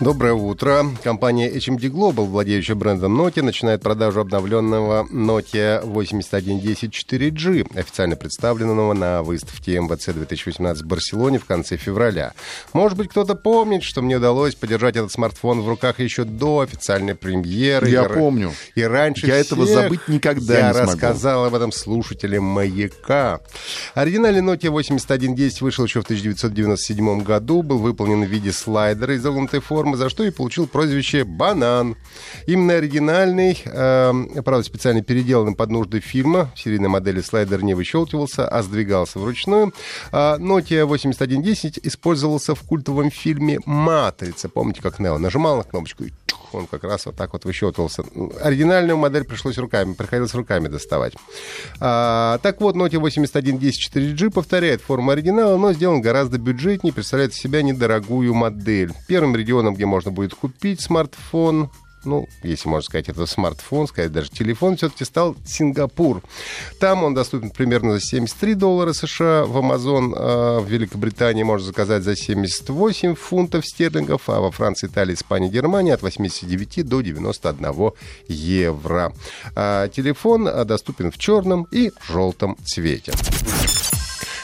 Доброе утро. Компания HMD Global, владеющая брендом Nokia, начинает продажу обновленного Nokia 8110 4G, официально представленного на выставке МВЦ 2018 в Барселоне в конце февраля. Может быть, кто-то помнит, что мне удалось подержать этот смартфон в руках еще до официальной премьеры. Я и, помню. И раньше Я этого забыть никогда я не смогу. рассказал об этом слушателям «Маяка». Оригинальный Nokia 8110 вышел еще в 1997 году, был выполнен в виде слайдера изогнутой формы, за что и получил прозвище «Банан». Именно оригинальный, э, правда, специально переделанный под нужды фильма, в серийной модели слайдер не выщелкивался, а сдвигался вручную. А Nokia 8110 использовался в культовом фильме «Матрица». Помните, как Нео нажимал на кнопочку он как раз вот так вот выщелкивался. Оригинальную модель пришлось руками, приходилось руками доставать. А, так вот, Nokia 8110 4G повторяет форму оригинала, но сделан гораздо бюджетнее, представляет из себя недорогую модель. Первым регионом, где можно будет купить смартфон, ну, если можно сказать, это смартфон, сказать даже телефон, все-таки стал Сингапур. Там он доступен примерно за 73 доллара США. В Amazon э, в Великобритании можно заказать за 78 фунтов стерлингов, а во Франции, Италии, Испании, Германии от 89 до 91 евро. А телефон э, доступен в черном и желтом цвете.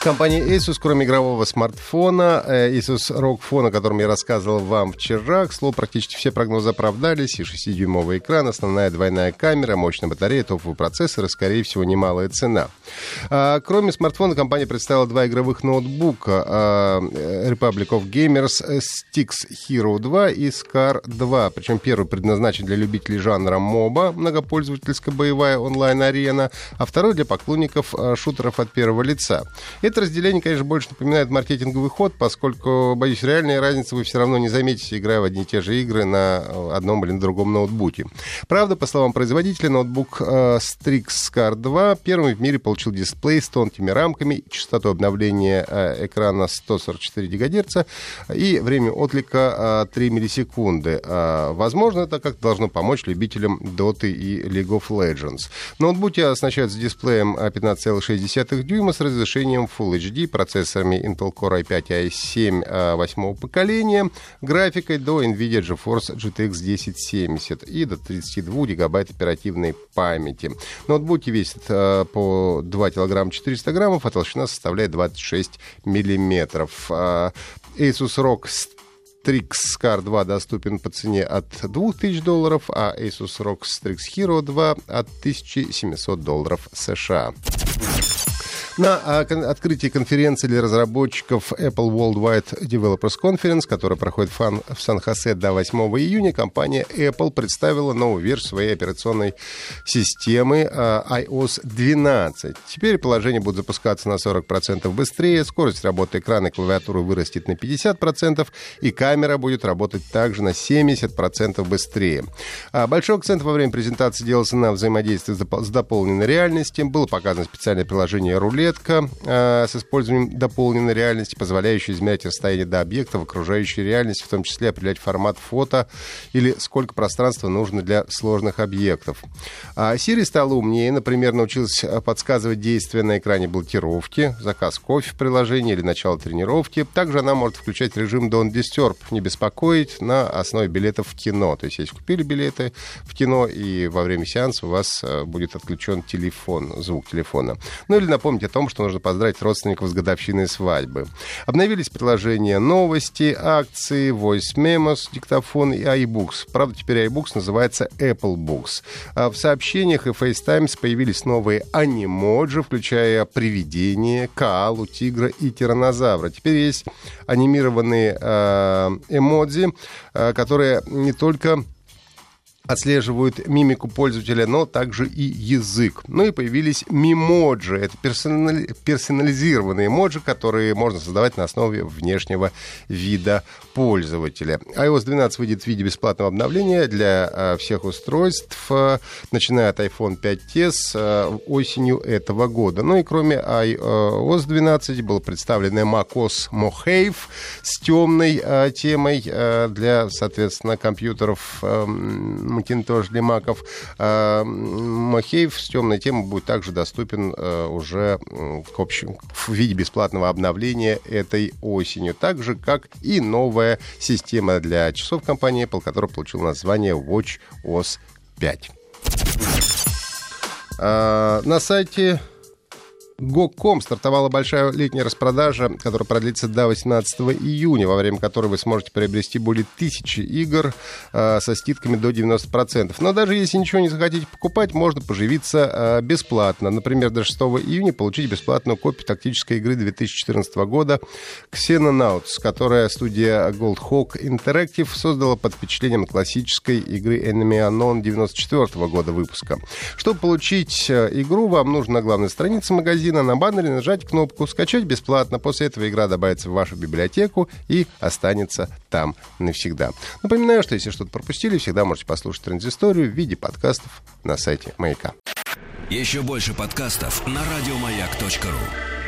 Компания Asus, кроме игрового смартфона, э, Asus ROG Phone, о котором я рассказывал вам вчера, к слову, практически все прогнозы оправдались, и 6-дюймовый экран, основная двойная камера, мощная батарея, топовый процессор и, скорее всего, немалая цена. А, Кроме смартфона, компания представила два игровых ноутбука а, Republic of Gamers Stix Hero 2 и Scar 2. Причем первый предназначен для любителей жанра моба, многопользовательская боевая онлайн-арена, а второй для поклонников шутеров от первого лица. Это разделение, конечно, больше напоминает маркетинговый ход, поскольку, боюсь, реальной разницы вы все равно не заметите, играя в одни и те же игры на одном или на другом ноутбуке. Правда, по словам производителя, ноутбук э, Strix Scar 2 первым в мире получил дисплей с тонкими рамками, частоту обновления э, экрана 144 ГГц и время отклика э, 3 миллисекунды. Э, возможно, это как должно помочь любителям Dota и League of Legends. Ноутбуки оснащаются дисплеем э, 15,6 дюйма с разрешением Full HD, процессорами Intel Core i5 i7 э, восьмого поколения, графикой до NVIDIA GeForce GTX 1070 и до 32 гигабайт оперативной памяти. Ноутбуки весят э, по 2 килограмма 400 граммов, а толщина составляет 26 миллиметров. Э, Asus ROG Strix Scar 2 доступен по цене от 2000 долларов, а Asus ROG Strix Hero 2 от 1700 долларов США. На а, открытии конференции для разработчиков Apple Worldwide Developers Conference, которая проходит в, Сан-Хосе до 8 июня, компания Apple представила новую версию своей операционной системы а, iOS 12. Теперь приложение будет запускаться на 40% быстрее, скорость работы экрана и клавиатуры вырастет на 50%, и камера будет работать также на 70% быстрее. А, Большой акцент во время презентации делался на взаимодействии с доп- с дополненной реальностью. Было показано специальное приложение «Рулетка» э, с использованием дополненной реальности, позволяющее измерять расстояние до объекта в окружающей реальности, в том числе определять формат фото или сколько пространства нужно для сложных объектов. А Siri стала умнее, например, научилась э, подсказывать действия на экране блокировки, заказ кофе в приложении или начало тренировки. Также она может включать режим Don't Disturb, не беспокоить на основе билетов в кино. То есть, если купили билеты в кино и во время сеанса у вас э, будет отключен телефон, звук телефона. Ну или напомнить том, что нужно поздравить родственников с годовщиной свадьбы. Обновились приложения новости, акции, voice memos, диктофон и iBooks. Правда, теперь iBooks называется Apple Books. А в сообщениях и FaceTimes появились новые анимоджи, включая привидение, коалу, тигра и тиранозавра. Теперь есть анимированные э, эмодзи, э, которые не только отслеживают мимику пользователя, но также и язык. Ну и появились мимоджи. Это персонали... персонализированные эмоджи, которые можно создавать на основе внешнего вида пользователя. iOS 12 выйдет в виде бесплатного обновления для а, всех устройств, а, начиная от iPhone 5s а, осенью этого года. Ну и кроме iOS 12 было представлено macOS Mojave с темной темой для, соответственно, компьютеров Macintosh для маков. Mojave с темной темой будет также доступен уже в, общем, в виде бесплатного обновления этой осенью. Так же, как и новая система для часов компании Apple, которая получила название WatchOS 5. А, на сайте Go.com стартовала большая летняя распродажа, которая продлится до 18 июня, во время которой вы сможете приобрести более тысячи игр э, со скидками до 90%. Но даже если ничего не захотите покупать, можно поживиться э, бесплатно. Например, до 6 июня получить бесплатную копию тактической игры 2014 года Xenonauts, которая студия Gold Hawk Interactive создала под впечатлением классической игры Enemy Unknown 94 года выпуска. Чтобы получить э, игру, вам нужно на главной странице магазина магазина на баннере нажать кнопку «Скачать бесплатно». После этого игра добавится в вашу библиотеку и останется там навсегда. Напоминаю, что если что-то пропустили, всегда можете послушать транзисторию в виде подкастов на сайте Маяка. Еще больше подкастов на радиомаяк.ру